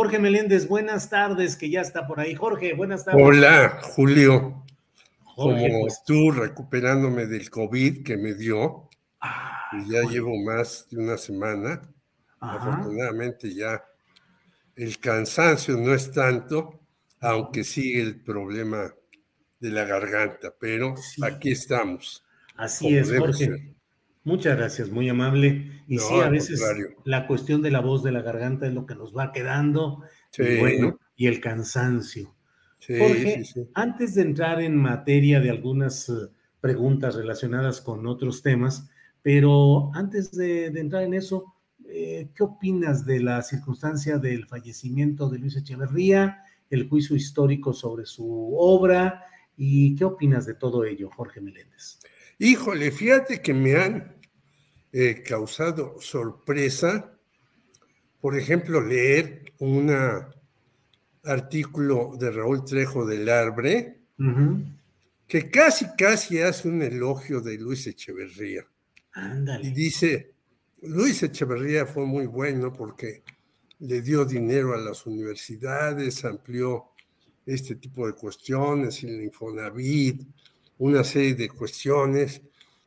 Jorge Meléndez, buenas tardes, que ya está por ahí. Jorge, buenas tardes. Hola, Julio. Jorge, Como pues, tú recuperándome del COVID que me dio, ah, y ya Jorge, llevo más de una semana. ajá. Afortunadamente ya el cansancio no es tanto, aunque sigue el problema de la garganta, pero Sí. aquí estamos. Así es, Jorge. ser. Muchas gracias, muy amable. Y No, sí, a veces contrario. la cuestión de la voz de la garganta es lo que nos va quedando. Sí, Y bueno, y el cansancio. sí, Jorge, sí, antes de entrar en materia de algunas eh, preguntas relacionadas con otros temas, pero antes de, de entrar en eso, eh, ¿qué opinas de la circunstancia del fallecimiento de Luis Echeverría, el juicio histórico sobre su obra y qué opinas de todo ello, Jorge Meléndez? Híjole, fíjate que me han eh, causado sorpresa, por ejemplo, leer un artículo de Raúl Trejo del Arbre, que casi, casi hace un elogio de Luis Echeverría. Y dice, Luis Echeverría fue muy bueno porque le dio dinero a las universidades, amplió este tipo de cuestiones, el Infonavit, una serie de cuestiones.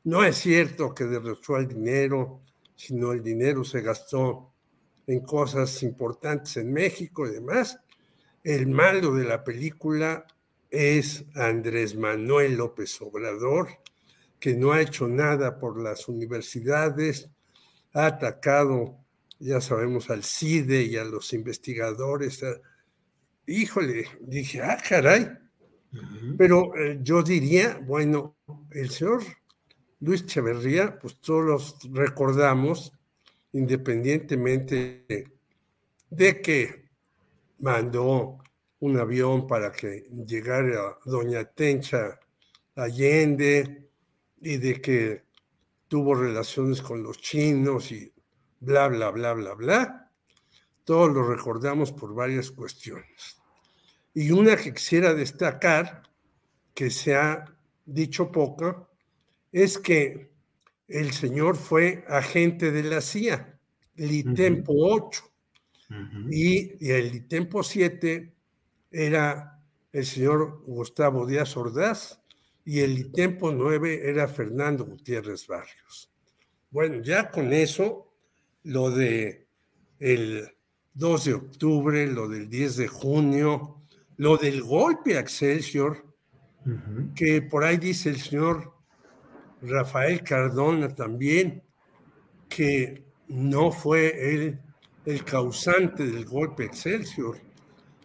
No es cierto que derrochó el dinero, sino el dinero se gastó en cosas importantes en México y demás. El malo de la película es Andrés Manuel López Obrador, que no ha hecho nada por las universidades, ha atacado, ya sabemos, al CIDE y a los investigadores. Híjole, dije, ah, caray, pero eh, yo diría, bueno, el señor Luis Echeverría, pues todos los recordamos, independientemente de, que mandó un avión para que llegara Doña Tencha Allende y de que tuvo relaciones con los chinos y bla, bla, bla, bla, bla. Todos lo recordamos por varias cuestiones. Y una que quisiera destacar, que se ha dicho poco, es que el señor fue agente de la CIA, Litempo 8, Ujú. y, y el Litempo 7 era el señor Gustavo Díaz Ordaz, y el Litempo 9 era Fernando Gutiérrez Barrios. Bueno, ya con eso, lo de el 2 de octubre, lo del 10 de junio, lo del golpe a Excelsior, que por ahí dice el señor Rafael Cardona también, que no fue él el causante del golpe Excelsior,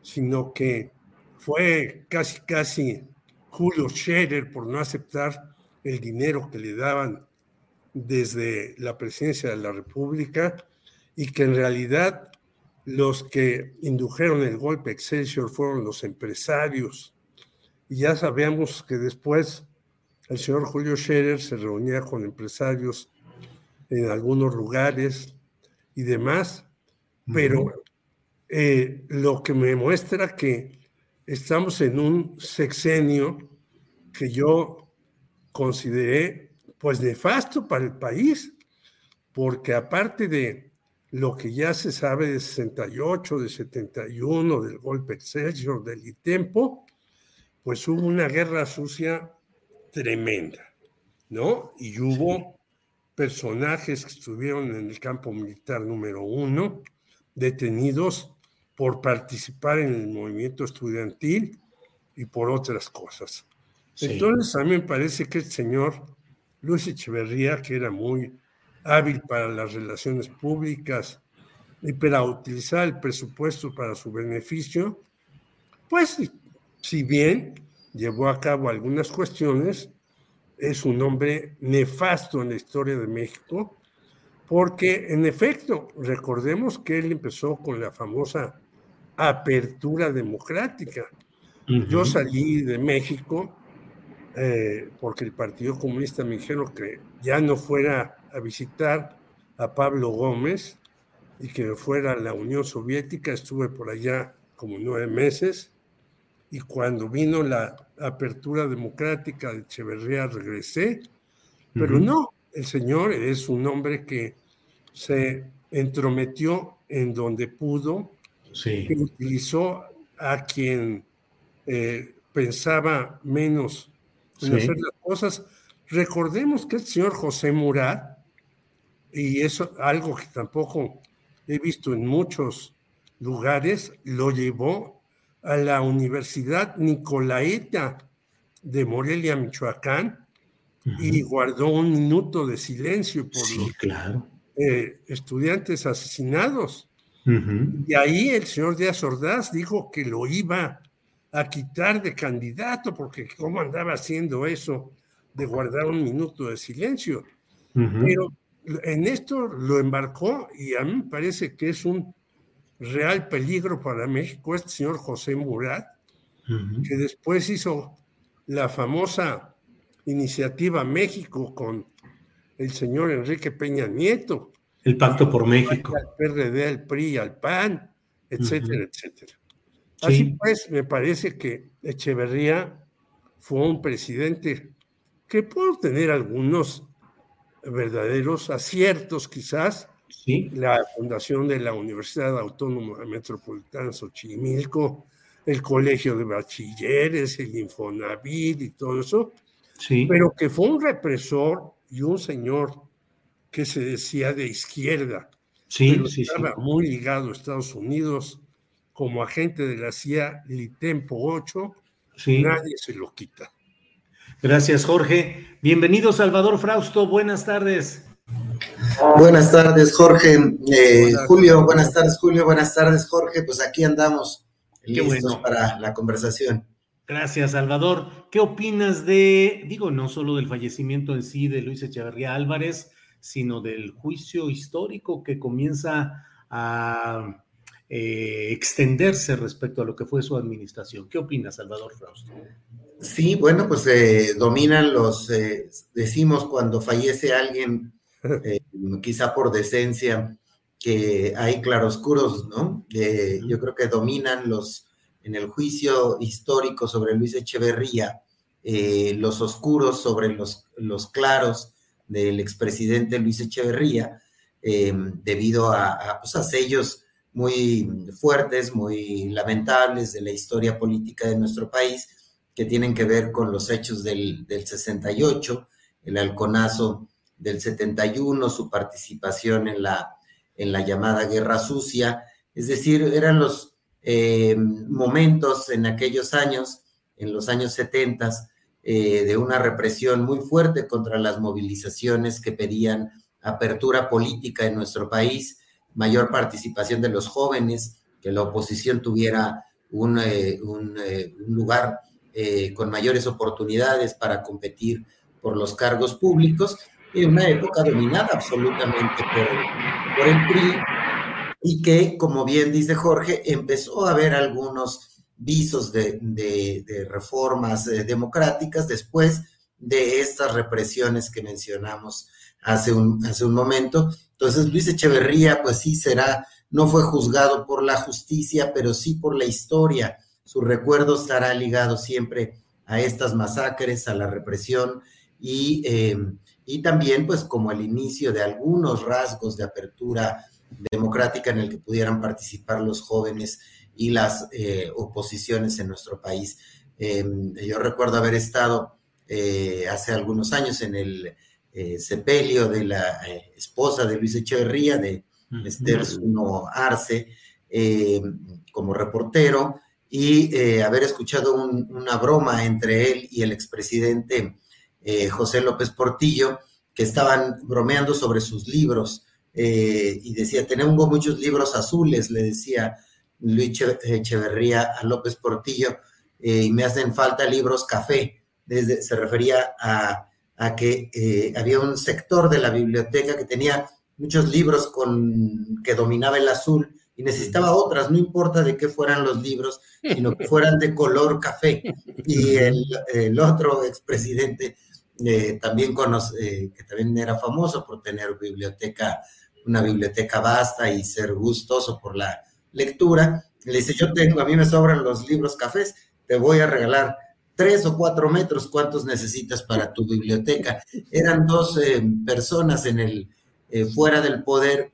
sino que fue casi, casi Julio Scherer por no aceptar el dinero que le daban desde la presidencia de la República y que en realidad los que indujeron el golpe Excelsior fueron los empresarios. Y ya sabemos que después el señor Julio Scherer se reunía con empresarios en algunos lugares y demás, pero eh, lo que me muestra que estamos en un sexenio que yo consideré pues nefasto para el país, porque aparte de lo que ya se sabe de 68, de 71, del golpe Excelsior, del ITEMPO, pues hubo una guerra sucia tremenda, ¿no? Y hubo personajes que estuvieron en el campo militar número uno, detenidos por participar en el movimiento estudiantil y por otras cosas. Entonces, a mí me parece que el señor Luis Echeverría, que era muy hábil para las relaciones públicas y para utilizar el presupuesto para su beneficio, pues si bien llevó a cabo algunas cuestiones, es un hombre nefasto en la historia de México, porque en efecto, recordemos que él empezó con la famosa apertura democrática. Yo salí de México eh, porque el Partido Comunista me dijeron que ya no fuera a visitar a Pablo Gómez y que fuera a la Unión Soviética. Estuve por allá como nueve meses y cuando vino la apertura democrática de Echeverría regresé, pero no, el señor es un hombre que se entrometió en donde pudo, sí. utilizó a quien eh, pensaba menos en hacer las cosas. Recordemos que el señor José Murat, y eso algo que tampoco he visto en muchos lugares, lo llevó a la Universidad Nicolaeta de Morelia, Michoacán, y guardó un minuto de silencio por los claro. Eh, estudiantes asesinados. Y ahí el señor Díaz Ordaz dijo que lo iba a quitar de candidato, porque cómo andaba haciendo eso de guardar un minuto de silencio. Pero en esto lo embarcó y a mí me parece que es un real peligro para México este señor José Murat, que después hizo la famosa iniciativa México con el señor Enrique Peña Nieto. El Pacto por México. Al PRD, al PRI, al PAN, etcétera, etcétera. Así pues, me parece que Echeverría fue un presidente que pudo tener algunos verdaderos aciertos quizás, la fundación de la Universidad Autónoma Metropolitana Xochimilco, el Colegio de Bachilleres, el Infonavit y todo eso, sí. pero que fue un represor y un señor que se decía de izquierda, sí, pero estaba muy ligado a Estados Unidos como agente de la CIA Litempo 8, nadie se lo quita. Gracias, Jorge. Bienvenido, Salvador Frausto. Buenas tardes. Buenas tardes, Jorge. Eh, Julio, buenas tardes, Julio. Buenas tardes, Jorge. Pues aquí andamos listos para la conversación. Gracias, Salvador. ¿Qué opinas de, digo, no solo del fallecimiento en sí de Luis Echeverría Álvarez, sino del juicio histórico que comienza a eh, extenderse respecto a lo que fue su administración? ¿Qué opinas, Salvador Frausto? Sí, bueno, pues eh, dominan los, decimos cuando fallece alguien eh, quizá por decencia, que hay claroscuros, ¿no? yo creo que dominan los, en el juicio histórico sobre Luis Echeverría, eh, los oscuros sobre los, los claros del expresidente Luis Echeverría, eh, debido a, pues, a, sellos muy fuertes, muy lamentables de la historia política de nuestro país, que tienen que ver con los hechos del, del 68, el halconazo del 71, su participación en la, en la llamada Guerra Sucia, es decir, eran los eh, momentos en aquellos años, en los años 70, eh, de una represión muy fuerte contra las movilizaciones que pedían apertura política en nuestro país, mayor participación de los jóvenes, que la oposición tuviera un, eh, un lugar con mayores oportunidades para competir por los cargos públicos en una época dominada absolutamente por, el PRI y que, como bien dice Jorge, empezó a haber algunos visos de, reformas eh, democráticas después de estas represiones que mencionamos hace un, hace un momento. Entonces, Luis Echeverría, pues sí será, no fue juzgado por la justicia, pero sí por la historia. Su recuerdo estará ligado siempre a estas masacres, a la represión y eh, y también pues como el inicio de algunos rasgos de apertura democrática en el que pudieran participar los jóvenes y las eh, oposiciones en nuestro país. Em, yo recuerdo haber estado eh, hace algunos años en el eh, sepelio de la esposa de Luis Echeverría, de Esther Zuno Arce, em, como reportero, y haber escuchado una broma entre él y el expresidente José López Portillo, que estaban bromeando sobre sus libros. y decía, tenemos muchos libros azules, le decía Luis Echeverría a López Portillo, eh, y me hacen falta libros café. Desde, se refería a, que eh, había un sector de la biblioteca que tenía muchos libros con, que dominaba el azul y necesitaba otras, no importa de qué fueran los libros, sino que fueran de color café. Y el, otro expresidente eh, también conoce, que también era famoso por tener biblioteca, una biblioteca vasta y ser gustoso por la lectura. Le dice, yo tengo, a mí me sobran los libros cafés, te voy a regalar tres o cuatro metros, ¿cuántos necesitas para tu biblioteca? Eran dos eh, personas en el, eh, fuera del poder,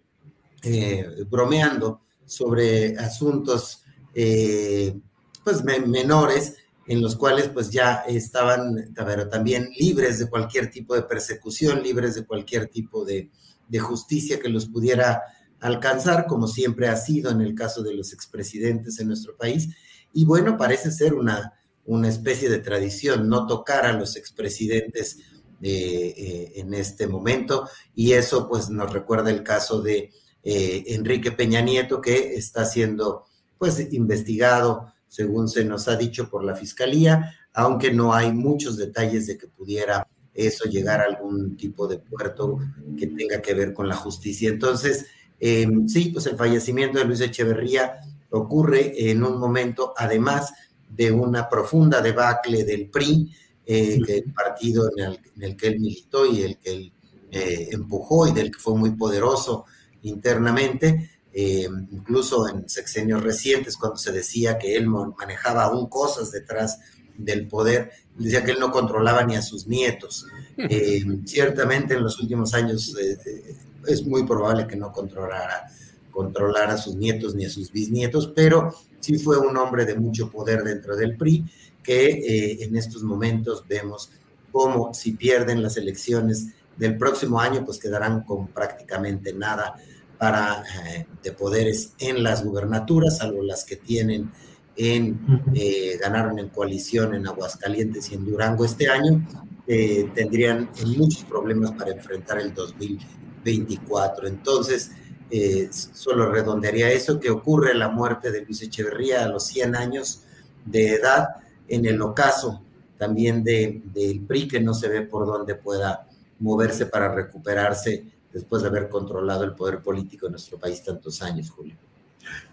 eh, bromeando sobre asuntos pues menores, en los cuales pues ya estaban, pero también libres de cualquier tipo de persecución, libres de cualquier tipo de, de justicia que los pudiera alcanzar, como siempre ha sido en el caso de los expresidentes en nuestro país. Y bueno, parece ser una, una especie de tradición no tocar a los expresidentes eh, eh, en este momento. Y eso pues nos recuerda el caso de eh, Enrique Peña Nieto, que está siendo pues investigado, según se nos ha dicho por la Fiscalía, aunque no hay muchos detalles de que pudiera eso llegar a algún tipo de puerto que tenga que ver con la justicia. Entonces, Em, sí, pues el fallecimiento de Luis Echeverría ocurre en un momento, además de una profunda debacle del PRI, eh, el partido en el, que él militó y el que él eh, empujó y del que fue muy poderoso internamente, em, incluso en sexenios recientes, cuando se decía que él manejaba aún cosas detrás del poder, decía que él no controlaba ni a sus nietos. Em, ciertamente en los últimos años eh, es muy probable que no controlara, controlara a sus nietos ni a sus bisnietos, pero sí fue un hombre de mucho poder dentro del PRI, que eh, en estos momentos vemos como si pierden las elecciones del próximo año, pues quedarán con prácticamente nada para, eh, de poderes en las gubernaturas, salvo las que tienen en, eh, ganaron en coalición en Aguascalientes y en Durango este año, tendrían muchos problemas para enfrentar el 2020 24. Entonces, eh, solo redondearía eso, que ocurre la muerte de Luis Echeverría a los 100 años de edad, en el ocaso también del de, PRI, que no se ve por dónde pueda moverse para recuperarse después de haber controlado el poder político en nuestro país tantos años, Julio.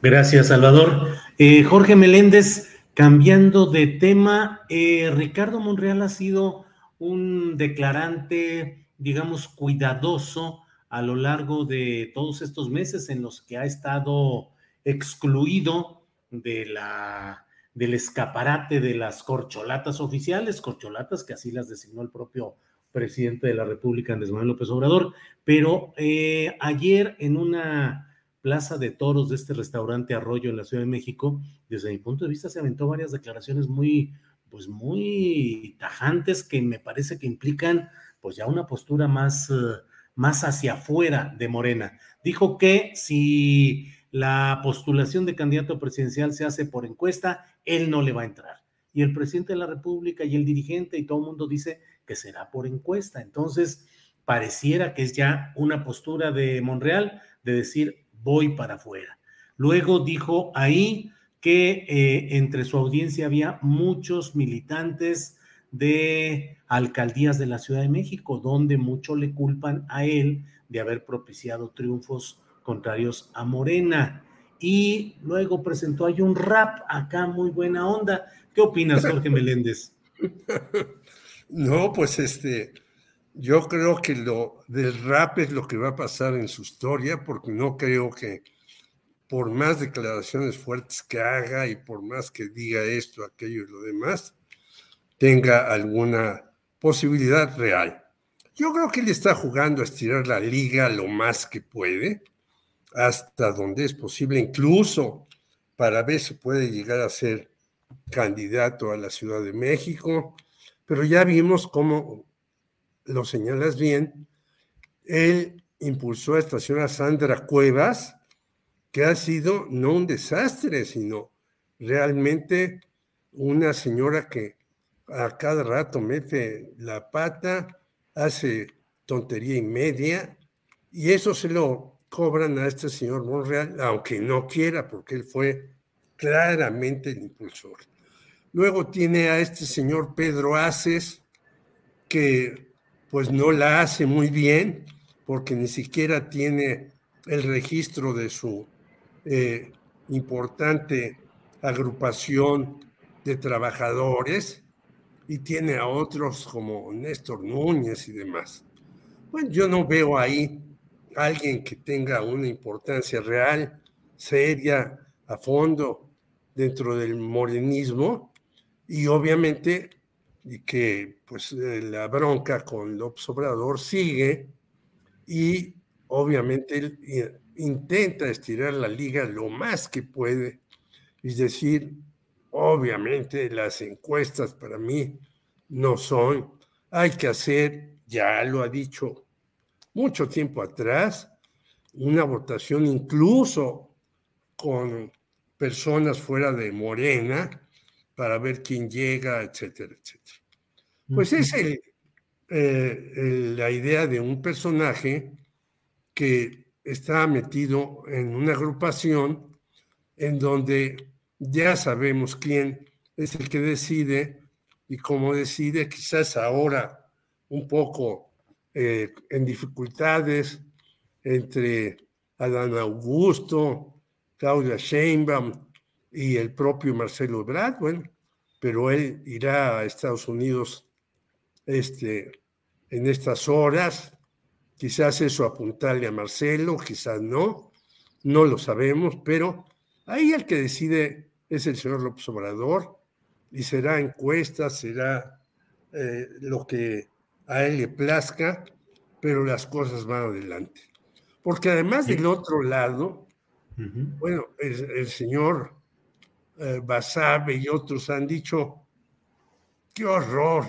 Gracias, Salvador. Eh, Jorge Meléndez, cambiando de tema, eh, Ricardo Monreal ha sido un declarante, digamos, cuidadoso a lo largo de todos estos meses en los que ha estado excluido de la, del escaparate de las corcholatas oficiales, corcholatas que así las designó el propio presidente de la República, Andrés Manuel López Obrador, pero eh, ayer en una plaza de toros de este restaurante Arroyo en la Ciudad de México, desde mi punto de vista se aventó varias declaraciones muy, pues muy tajantes que me parece que implican pues ya una postura más... Eh, más hacia afuera de Morena. Dijo que si la postulación de candidato presidencial se hace por encuesta, él no le va a entrar. Y el presidente de la República y el dirigente y todo el mundo dice que será por encuesta. Entonces, pareciera que es ya una postura de Monreal de decir voy para afuera. Luego dijo ahí que eh, entre su audiencia había muchos militantes de alcaldías de la Ciudad de México, donde mucho le culpan a él de haber propiciado triunfos contrarios a Morena. Y luego presentó ahí un rap acá, muy buena onda. ¿Qué opinas, Jorge Meléndez? No, pues este, yo creo que lo del rap es lo que va a pasar en su historia, porque no creo que por más declaraciones fuertes que haga y por más que diga esto, aquello y lo demás, tenga alguna posibilidad real. Yo creo que él está jugando a estirar la liga lo más que puede, hasta donde es posible, incluso para ver si puede llegar a ser candidato a la Ciudad de México, pero ya vimos cómo, lo señalas bien, él impulsó a esta señora Sandra Cuevas, que ha sido no un desastre, sino realmente una señora que a cada rato mete la pata, hace tontería y media, y eso se lo cobran a este señor Monreal, aunque no quiera, porque él fue claramente el impulsor. Luego tiene a este señor Pedro Aces, que pues no la hace muy bien, porque ni siquiera tiene el registro de su eh, importante agrupación de trabajadores y tiene a otros como Néstor Núñez y demás. Bueno, yo no veo ahí alguien que tenga una importancia real, seria, a fondo dentro del morenismo y obviamente que pues eh, la bronca con López Obrador sigue y obviamente él eh, intenta estirar la liga lo más que puede, es decir, obviamente las encuestas para mí no son, hay que hacer, ya lo ha dicho mucho tiempo atrás, una votación incluso con personas fuera de Morena para ver quién llega, etcétera, etcétera. Pues es eh, la idea de un personaje que está metido en una agrupación en donde ya sabemos quién es el que decide y cómo decide, quizás ahora un poco eh, en dificultades entre Adán Augusto, Claudia Sheinbaum y el propio Marcelo Ebrard, bueno, pero él irá a Estados Unidos este, en estas horas. Quizás eso apuntarle a Marcelo, quizás no, no lo sabemos, pero ahí el que decide es el señor López Obrador y será encuesta, será eh, lo que a él le plazca, pero las cosas van adelante. Porque además del otro lado, bueno, el, señor eh, Basabe y otros han dicho, qué horror,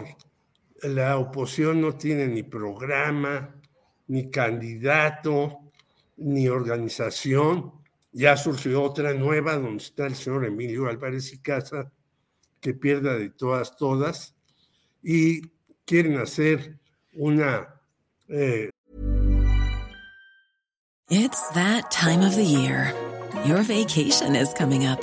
la oposición no tiene ni programa, ni candidato, ni organización. Ya surgió otra nueva donde está el señor Emilio Álvarez y Casa, que pierda de todas, todas, y quieren hacer una... Eh... It's that time of the year. Your vacation is coming up.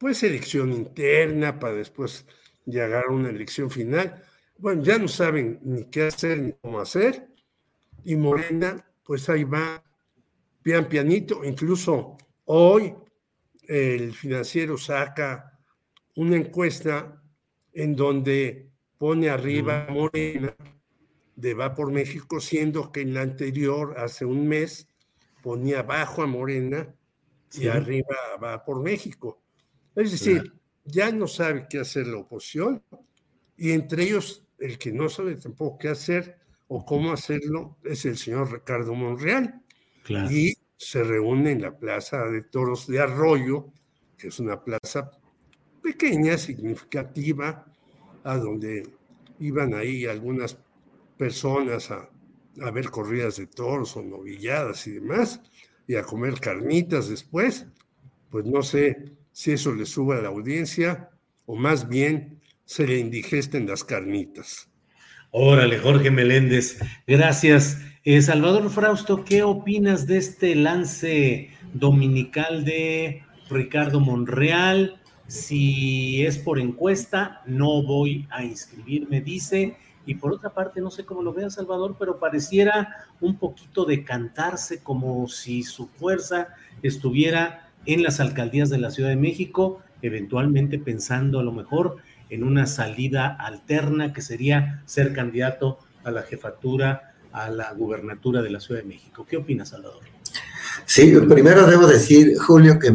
Pues elección interna para después llegar a una elección final. bueno, ya no saben ni qué hacer ni cómo hacer, y Morena, pues ahí va, pian pianito, incluso hoy el financiero saca una encuesta en donde pone arriba a Morena de Va por México, siendo que en la anterior, hace un mes, ponía abajo a Morena y arriba Va por México. Es decir, ya no sabe qué hacer la oposición y entre ellos el que no sabe tampoco qué hacer o cómo hacerlo es el señor Ricardo Monreal. Y se reúne en la Plaza de Toros de Arroyo, que es una plaza pequeña, significativa, a donde iban ahí algunas personas a, a ver corridas de toros o novilladas y demás. y a comer carnitas después, pues no sé si eso le suba a la audiencia o más bien se le indigesten las carnitas. Órale, Jorge Meléndez, gracias. Eh, Salvador Frausto, ¿qué opinas de este lance dominical de Ricardo Monreal? Si es por encuesta, no voy a inscribirme, dice. Y por otra parte, no sé cómo lo vea Salvador, pero pareciera un poquito de cantarse como si su fuerza estuviera en las alcaldías de la Ciudad de México, eventualmente pensando a lo mejor en una salida alterna que sería ser candidato a la jefatura, a la gubernatura de la Ciudad de México. ¿Qué opinas, Salvador? Sí, primero debo decir, Julio, que,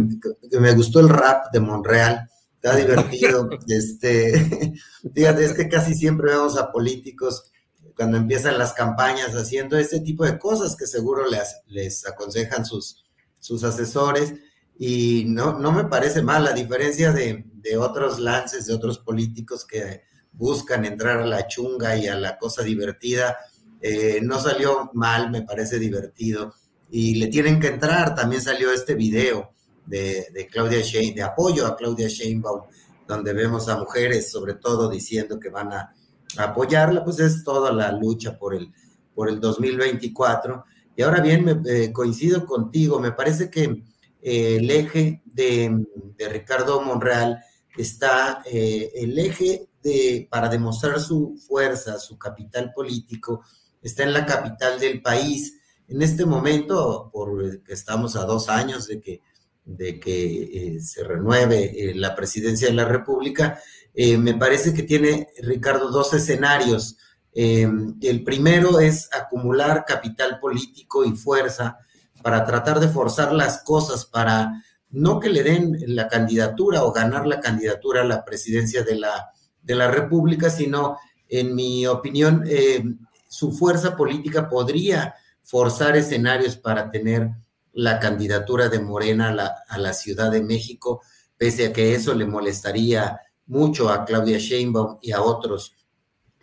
me gustó el rap de Monreal. Está divertido. este, fíjate, es que casi siempre vemos a políticos cuando empiezan las campañas haciendo este tipo de cosas que seguro les, les aconsejan sus, sus asesores y no, no me parece mal, a diferencia de, de, otros lances de otros políticos que buscan entrar a la chunga y a la cosa divertida, eh, no salió mal, me parece divertido. Y le tienen que entrar, también salió este video de, de Claudia Sheinbaum, de apoyo a Claudia Sheinbaum, donde vemos a mujeres sobre todo diciendo que van a, apoyarla, pues es toda la lucha por el, por el 2024. Y ahora bien, me, eh, coincido contigo, me parece que eh, el eje de, Ricardo Monreal está eh, el eje de, para demostrar su fuerza, su capital político, está en la capital del país. En este momento, porque estamos a dos años de que, de que eh, se renueve la presidencia de la República, me parece que tiene Ricardo dos escenarios. el primero es acumular capital político y fuerza para tratar de forzar las cosas, para no que le den la candidatura o ganar la candidatura a la presidencia de la, de la República, sino, en mi opinión, eh, su fuerza política podría forzar escenarios para tener la candidatura de Morena a la, a la Ciudad de México, pese a que eso le molestaría mucho a Claudia Sheinbaum y a otros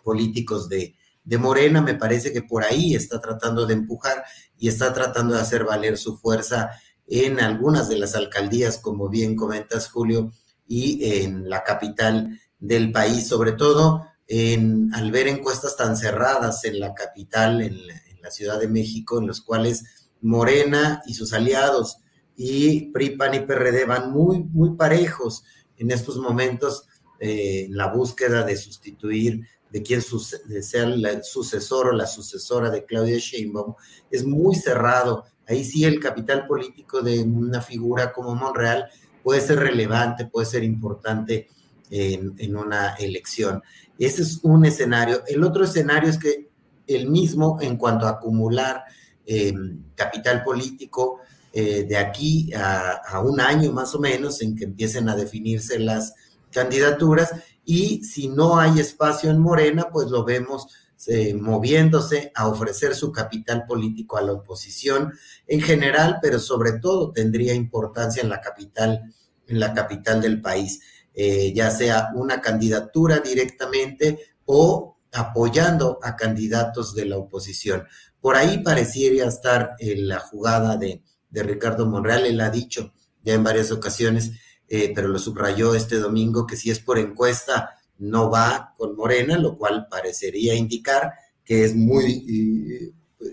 políticos de, de Morena, me parece que por ahí está tratando de empujar y está tratando de hacer valer su fuerza en algunas de las alcaldías, como bien comentas, Julio, y en la capital del país, sobre todo en, al ver encuestas tan cerradas en la capital, en la, Ciudad de México, en los cuales Morena y sus aliados y PRI, PAN y PRD van muy, muy parejos en estos momentos eh, en la búsqueda de sustituir de quién sea el sucesor o la sucesora de Claudia Sheinbaum, es muy cerrado. Ahí sí el capital político de una figura como Monreal puede ser relevante, puede ser importante en, una elección. Ese es un escenario. El otro escenario es que el mismo en cuanto a acumular em, capital político eh, de aquí a, a, un año más o menos en que empiecen a definirse las candidaturas y si no hay espacio en Morena, pues lo vemos eh, moviéndose a ofrecer su capital político a la oposición en general, pero sobre todo tendría importancia en la capital, en la capital del país, eh, ya sea una candidatura directamente o apoyando a candidatos de la oposición. Por ahí pareciera estar la jugada de, de Ricardo Monreal, él ha dicho ya en varias ocasiones eh, pero lo subrayó este domingo que si es por encuesta no va con Morena, lo cual parecería indicar que es muy, eh,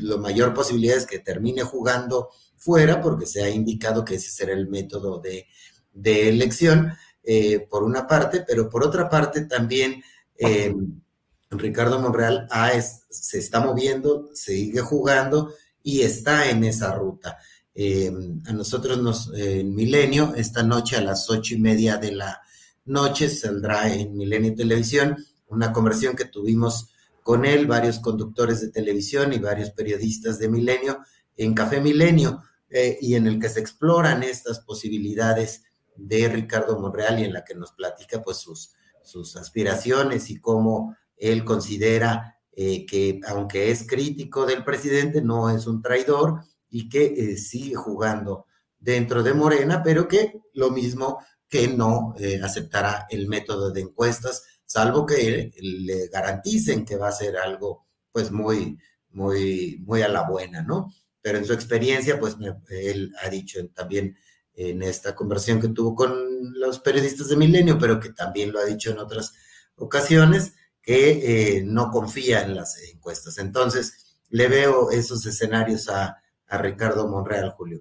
lo mayor posibilidad es que termine jugando fuera porque se ha indicado que ese será el método de, elección, eh, por una parte, pero por otra parte también Ricardo Monreal se está moviendo, sigue jugando y está en esa ruta. Eh, a nosotros nos, en Milenio, esta noche a las ocho y media de la noche saldrá en Milenio Televisión una conversación que tuvimos con él, varios conductores de televisión y varios periodistas de Milenio en Café Milenio, eh, y en el que se exploran estas posibilidades de Ricardo Monreal y en la que nos platica pues sus, aspiraciones y cómo él considera eh, que aunque es crítico del presidente, no es un traidor y que eh, sigue jugando dentro de Morena, pero que lo mismo que no eh, aceptará el método de encuestas, salvo que le garanticen que va a ser algo pues muy, muy, muy a la buena, ¿no? pero en su experiencia, pues él ha dicho también en esta conversación que tuvo con los periodistas de Milenio, pero que también lo ha dicho en otras ocasiones, que eh, no confía en las encuestas. Entonces, le veo esos escenarios a, a Ricardo Monreal, Julio.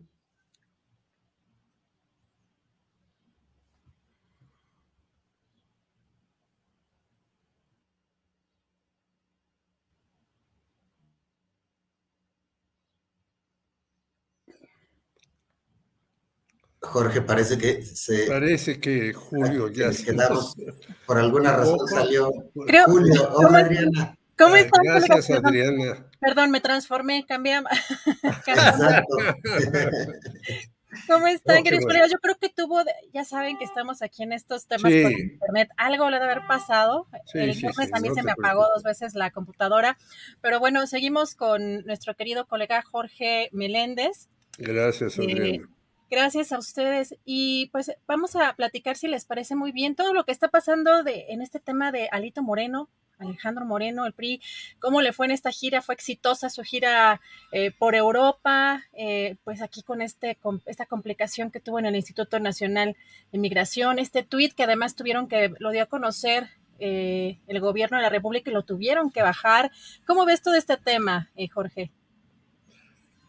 Jorge, parece que se. Parece que Julio ya se. Quedamos, por alguna razón salió. Julio, hola Adriana. ¿Cómo estás? Gracias, Adriana. Perdón, me transformé, cambié. ¿Cómo están, queridos colegas? Yo creo que tuvo, ya saben que estamos aquí en estos temas con internet. Algo le debe haber pasado. el viernes a mí se me apagó dos veces la computadora. Pero bueno, seguimos con nuestro querido colega Jorge Meléndez. Gracias, eh, Adriana. Gracias a ustedes. Y pues vamos a platicar, si les parece muy bien, todo lo que está pasando de, en este tema de Alito Moreno, Alejandro Moreno, el PRI, cómo le fue en esta gira, fue exitosa su gira eh, por Europa, eh, pues aquí con, este, con esta complicación que tuvo en el Instituto Nacional de Migración, este tuit que además tuvieron que, lo dio a conocer eh, el gobierno de la República y lo tuvieron que bajar. ¿Cómo ves todo este tema, Jorge?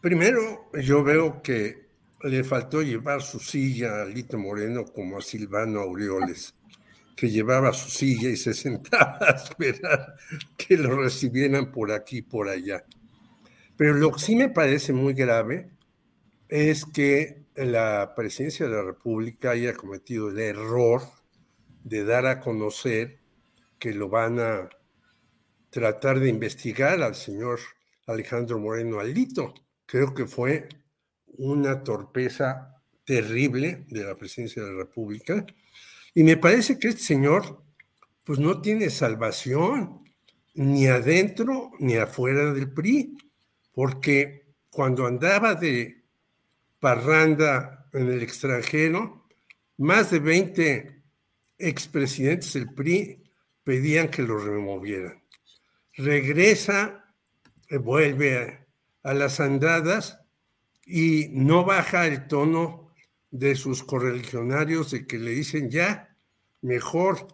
Primero, yo veo que le faltó llevar su silla a Lito Moreno como a Silvano Aureoles, que llevaba su silla y se sentaba a esperar que lo recibieran por aquí y por allá. Pero lo que sí me parece muy grave es que la presidencia de la República haya cometido el error de dar a conocer que lo van a tratar de investigar al señor Alejandro Moreno Alito. Creo que fue una torpeza terrible de la presidencia de la República. Y me parece que este señor, pues no tiene salvación ni adentro ni afuera del PRI, porque cuando andaba de parranda en el extranjero, más de 20 expresidentes del PRI pedían que lo removieran. Regresa, eh, vuelve a las andadas y no baja el tono de sus correligionarios de que le dicen ya, mejor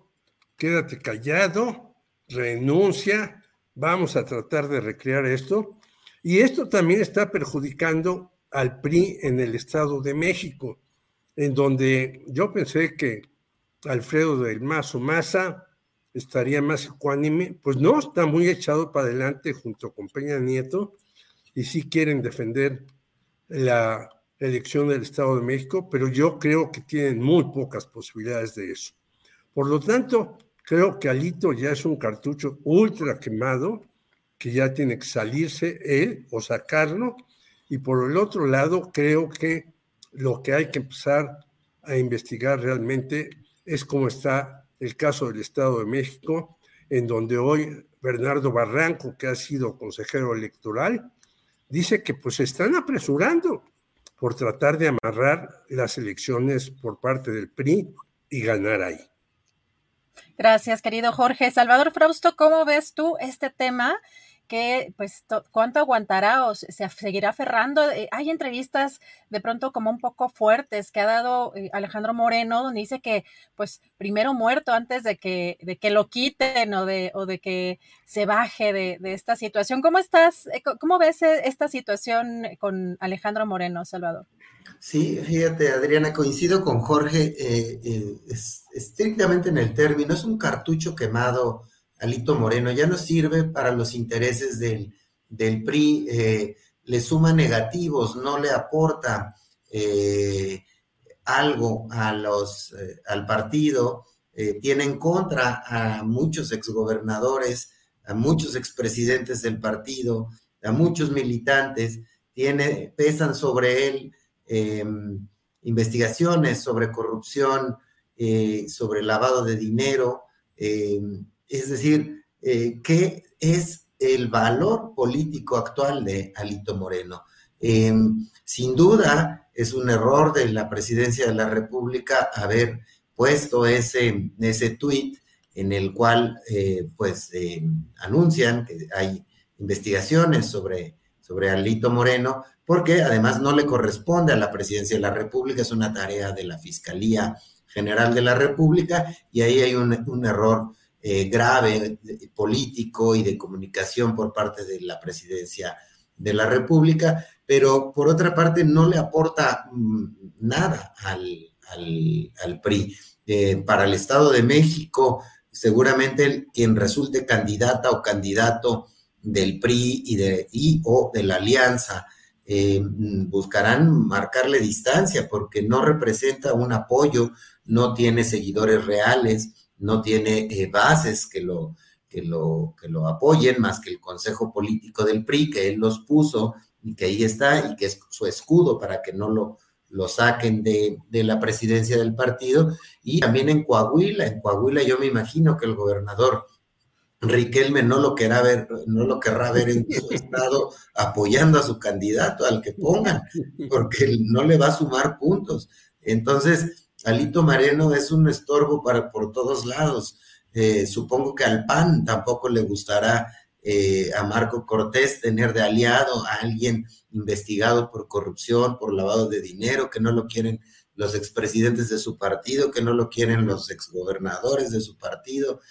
quédate callado, renuncia, vamos a tratar de recrear esto. Y esto también está perjudicando al PRI en el Estado de México, en donde yo pensé que Alfredo del Mazo Maza estaría más ecuánime, pues no, está muy echado para adelante junto con Peña Nieto y sí quieren defender la elección del Estado de México, pero yo creo que tienen muy pocas posibilidades de eso. Por lo tanto, creo que Alito ya es un cartucho ultra quemado, que ya tiene que salirse él o sacarlo. Y por el otro lado, creo que lo que hay que empezar a investigar realmente es cómo está el caso del Estado de México, en donde hoy Bernardo Barranco, que ha sido consejero electoral, dice que pues se están apresurando por tratar de amarrar las elecciones por parte del PRI y ganar ahí. Gracias, querido Jorge. Salvador Frausto, ¿cómo ves tú este tema? Que pues cuánto aguantará o se seguirá aferrando. Eh, hay entrevistas de pronto como un poco fuertes que ha dado eh, Alejandro Moreno, donde dice que pues primero muerto antes de que, de que lo quiten o de, o de que se baje de, esta situación. ¿Cómo estás? Eh, ¿Cómo ves esta situación con Alejandro Moreno, Salvador? Sí, fíjate, Adriana, coincido con Jorge estrictamente en el término, es un cartucho quemado Alito Moreno, ya no sirve para los intereses del, PRI, eh, le suma negativos, no le aporta eh, algo a los, eh, al partido, tiene en contra a muchos exgobernadores, a muchos expresidentes del partido, a muchos militantes, tiene, pesan sobre él em, investigaciones sobre corrupción, sobre lavado de dinero, em, es decir, eh, ¿qué es el valor político actual de Alito Moreno? Em, sin duda, es un error de la presidencia de la República haber puesto ese, ese tuit en el cual, eh, pues, em, anuncian que hay investigaciones sobre, sobre Alito Moreno, porque además no le corresponde a la presidencia de la República, es una tarea de la Fiscalía General de la República y ahí hay un, error eh, grave político y de comunicación por parte de la presidencia de la República, pero por otra parte no le aporta mm, nada al, PRI. Eh, para el Estado de México, seguramente quien resulte candidata o candidato del PRI y, de, o de la alianza eh, buscarán marcarle distancia porque no representa un apoyo, no tiene seguidores reales, no tiene eh, bases que lo, que, lo, que lo apoyen más que el Consejo Político del PRI, que él los puso y que ahí está y que es su escudo para que no lo, lo saquen de, de, la presidencia del partido. Y también en Coahuila, en Coahuila yo me imagino que el gobernador Riquelme no lo querrá ver, no lo querrá ver en su estado apoyando a su candidato, al que pongan, porque no le va a sumar puntos. Entonces, Alito Moreno es un estorbo para por todos lados. Eh, supongo que al PAN tampoco le gustará eh, a Marco Cortés tener de aliado a alguien investigado por corrupción, por lavado de dinero, que no lo quieren los expresidentes de su partido, que no lo quieren los exgobernadores de su partido.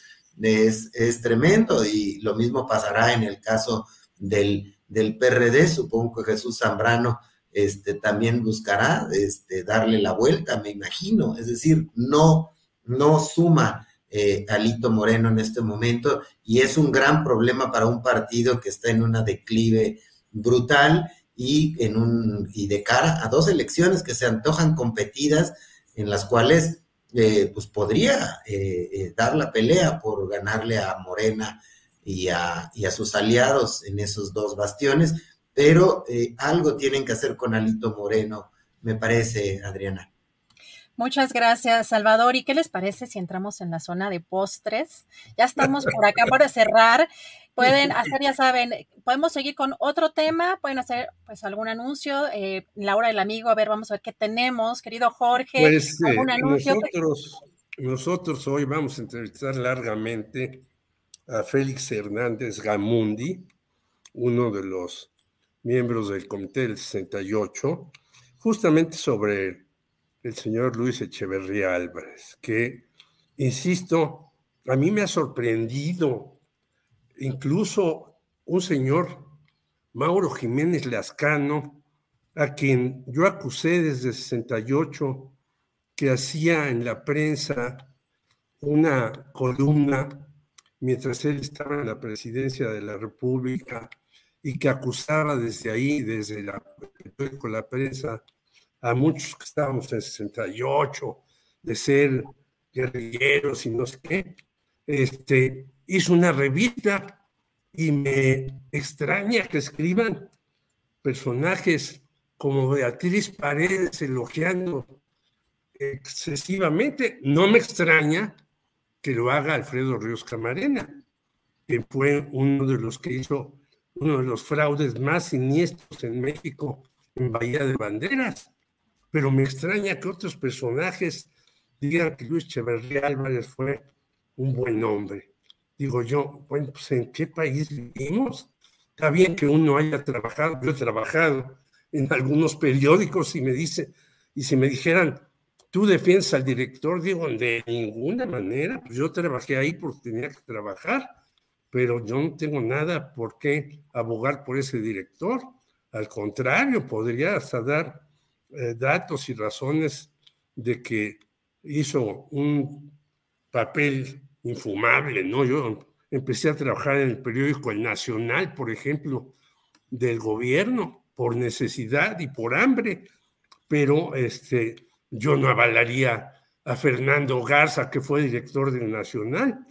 Es, es tremendo y lo mismo pasará en el caso del, del PRD. Supongo que Jesús Zambrano este, también buscará este, darle la vuelta, me imagino. Es decir, no, no suma eh, Alito Moreno en este momento y es un gran problema para un partido que está en una declive brutal y, en un, y de cara a dos elecciones que se antojan competidas en las cuales eh, pues podría eh, eh, dar la pelea por ganarle a Morena y a, y a sus aliados en esos dos bastiones, pero algo tienen que hacer con Alito Moreno, me parece, Adriana. Muchas gracias, Salvador. ¿Y qué les parece si entramos en la zona de postres? Ya estamos por acá para cerrar. Pueden hacer, ya saben, podemos seguir con otro tema, pueden hacer pues algún anuncio, eh, la hora del amigo, a ver, vamos a ver qué tenemos, querido Jorge. Pues eh, nosotros, nosotros hoy vamos a entrevistar largamente a Félix Hernández Gamundi, uno de los miembros del Comité del 68, justamente sobre el señor Luis Echeverría Álvarez, que, insisto, a mí me ha sorprendido, incluso un señor, Mauro Jiménez Lascano, a quien yo acusé desde 68 que hacía en la prensa una columna mientras él estaba en la presidencia de la República y que acusaba desde ahí, desde la, con la prensa, a muchos que estábamos en 68, de ser guerrilleros y no sé qué, este, hizo una revista y me extraña que escriban personajes como Beatriz Paredes elogiando excesivamente. No me extraña que lo haga Alfredo Ríos Camarena, que fue uno de los que hizo uno de los fraudes más siniestros en México en Bahía de Banderas pero me extraña que otros personajes digan que Luis Echeverría Álvarez fue un buen hombre. Digo yo, pues ¿en qué país vivimos? Está bien que uno haya trabajado, yo he trabajado en algunos periódicos y me dice, y si me dijeran, tú defiendes al director, digo, de ninguna manera, pues yo trabajé ahí porque tenía que trabajar, pero yo no tengo nada por qué abogar por ese director. Al contrario, podría hasta dar eh, datos y razones de que hizo un papel infumable, ¿no? Yo empecé a trabajar en el periódico El Nacional, por ejemplo, del gobierno, por necesidad y por hambre, pero este, yo no avalaría a Fernando Garza, que fue director del Nacional,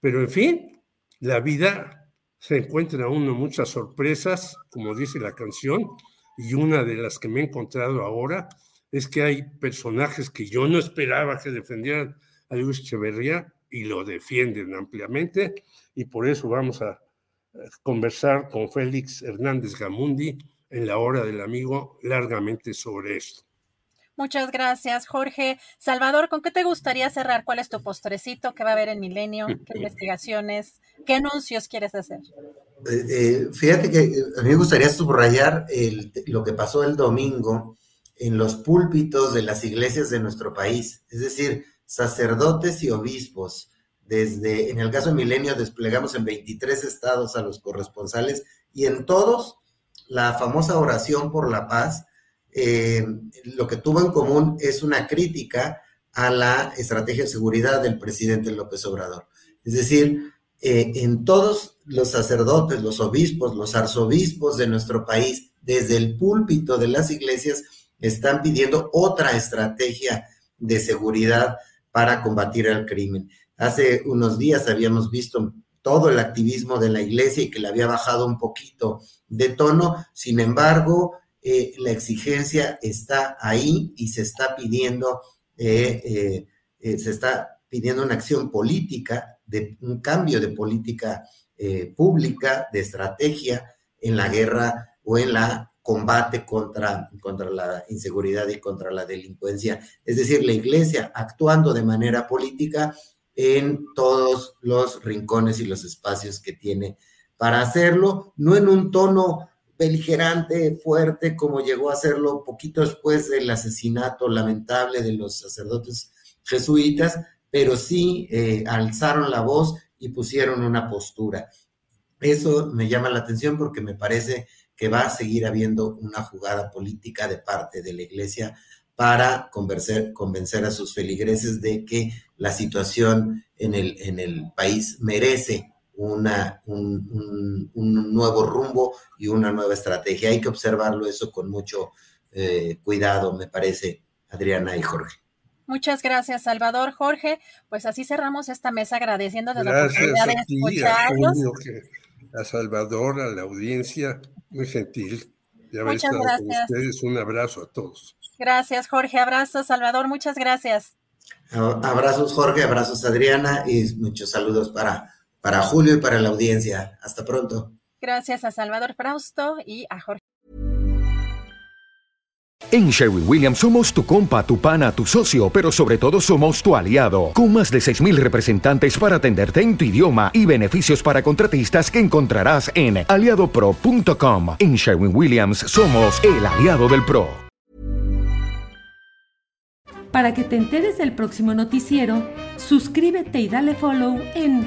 pero en fin, la vida se encuentra uno muchas sorpresas, como dice la canción, y una de las que me he encontrado ahora es que hay personajes que yo no esperaba que defendieran a Luis Echeverría y lo defienden ampliamente y por eso vamos a conversar con Félix Hernández Gamundi en la hora del amigo largamente sobre esto. Muchas gracias, Jorge. Salvador, ¿con qué te gustaría cerrar? ¿Cuál es tu postrecito? ¿Qué va a haber en Milenio? ¿Qué investigaciones? ¿Qué anuncios quieres hacer? Eh, eh, fíjate que a mí me gustaría subrayar lo que pasó el domingo en los púlpitos de las iglesias de nuestro país, es decir, sacerdotes y obispos. Desde, en el caso de Milenio, desplegamos en 23 estados a los corresponsales y en todos la famosa oración por la paz, eh, lo que tuvo en común es una crítica a la estrategia de seguridad del presidente López Obrador. Es decir, eh, en todos los sacerdotes, los obispos, los arzobispos de nuestro país, desde el púlpito de las iglesias, están pidiendo otra estrategia de seguridad para combatir al crimen. Hace unos días habíamos visto todo el activismo de la iglesia y que le había bajado un poquito de tono, sin embargo, eh, la exigencia está ahí y se está pidiendo, eh, se está pidiendo una acción política de un cambio de política eh, pública, de estrategia en la guerra o en la combate contra, contra la inseguridad y contra la delincuencia. Es decir, la iglesia actuando de manera política en todos los rincones y los espacios que tiene para hacerlo, no en un tono beligerante, fuerte, como llegó a hacerlo poquito después del asesinato lamentable de los sacerdotes jesuitas, pero sí eh, alzaron la voz y pusieron una postura. Eso me llama la atención porque me parece que va a seguir habiendo una jugada política de parte de la Iglesia para convencer, convencer a sus feligreses de que la situación en el país merece una, un, nuevo rumbo y una nueva estrategia. Hay que observarlo eso con mucho eh, cuidado, me parece, Adriana y Jorge. Muchas gracias, Salvador. Jorge, pues así cerramos esta mesa agradeciendo la oportunidad de escucharlos. A, Salvador, a la audiencia, muy gentil. Ya muchas gracias. Con ustedes. Un abrazo a todos. Gracias, Jorge. Abrazos, Salvador. Muchas gracias. Abrazos, Jorge. Abrazos, Adriana. Y muchos saludos para, para Julio y para la audiencia. Hasta pronto. Gracias a Salvador Frausto y a Jorge. En Sherwin Williams somos tu compa, tu pana, tu socio, pero sobre todo somos tu aliado, con más de 6.000 representantes para atenderte en tu idioma y beneficios para contratistas que encontrarás en aliadopro.com. En Sherwin Williams somos el aliado del PRO. Para que te enteres del próximo noticiero, suscríbete y dale follow en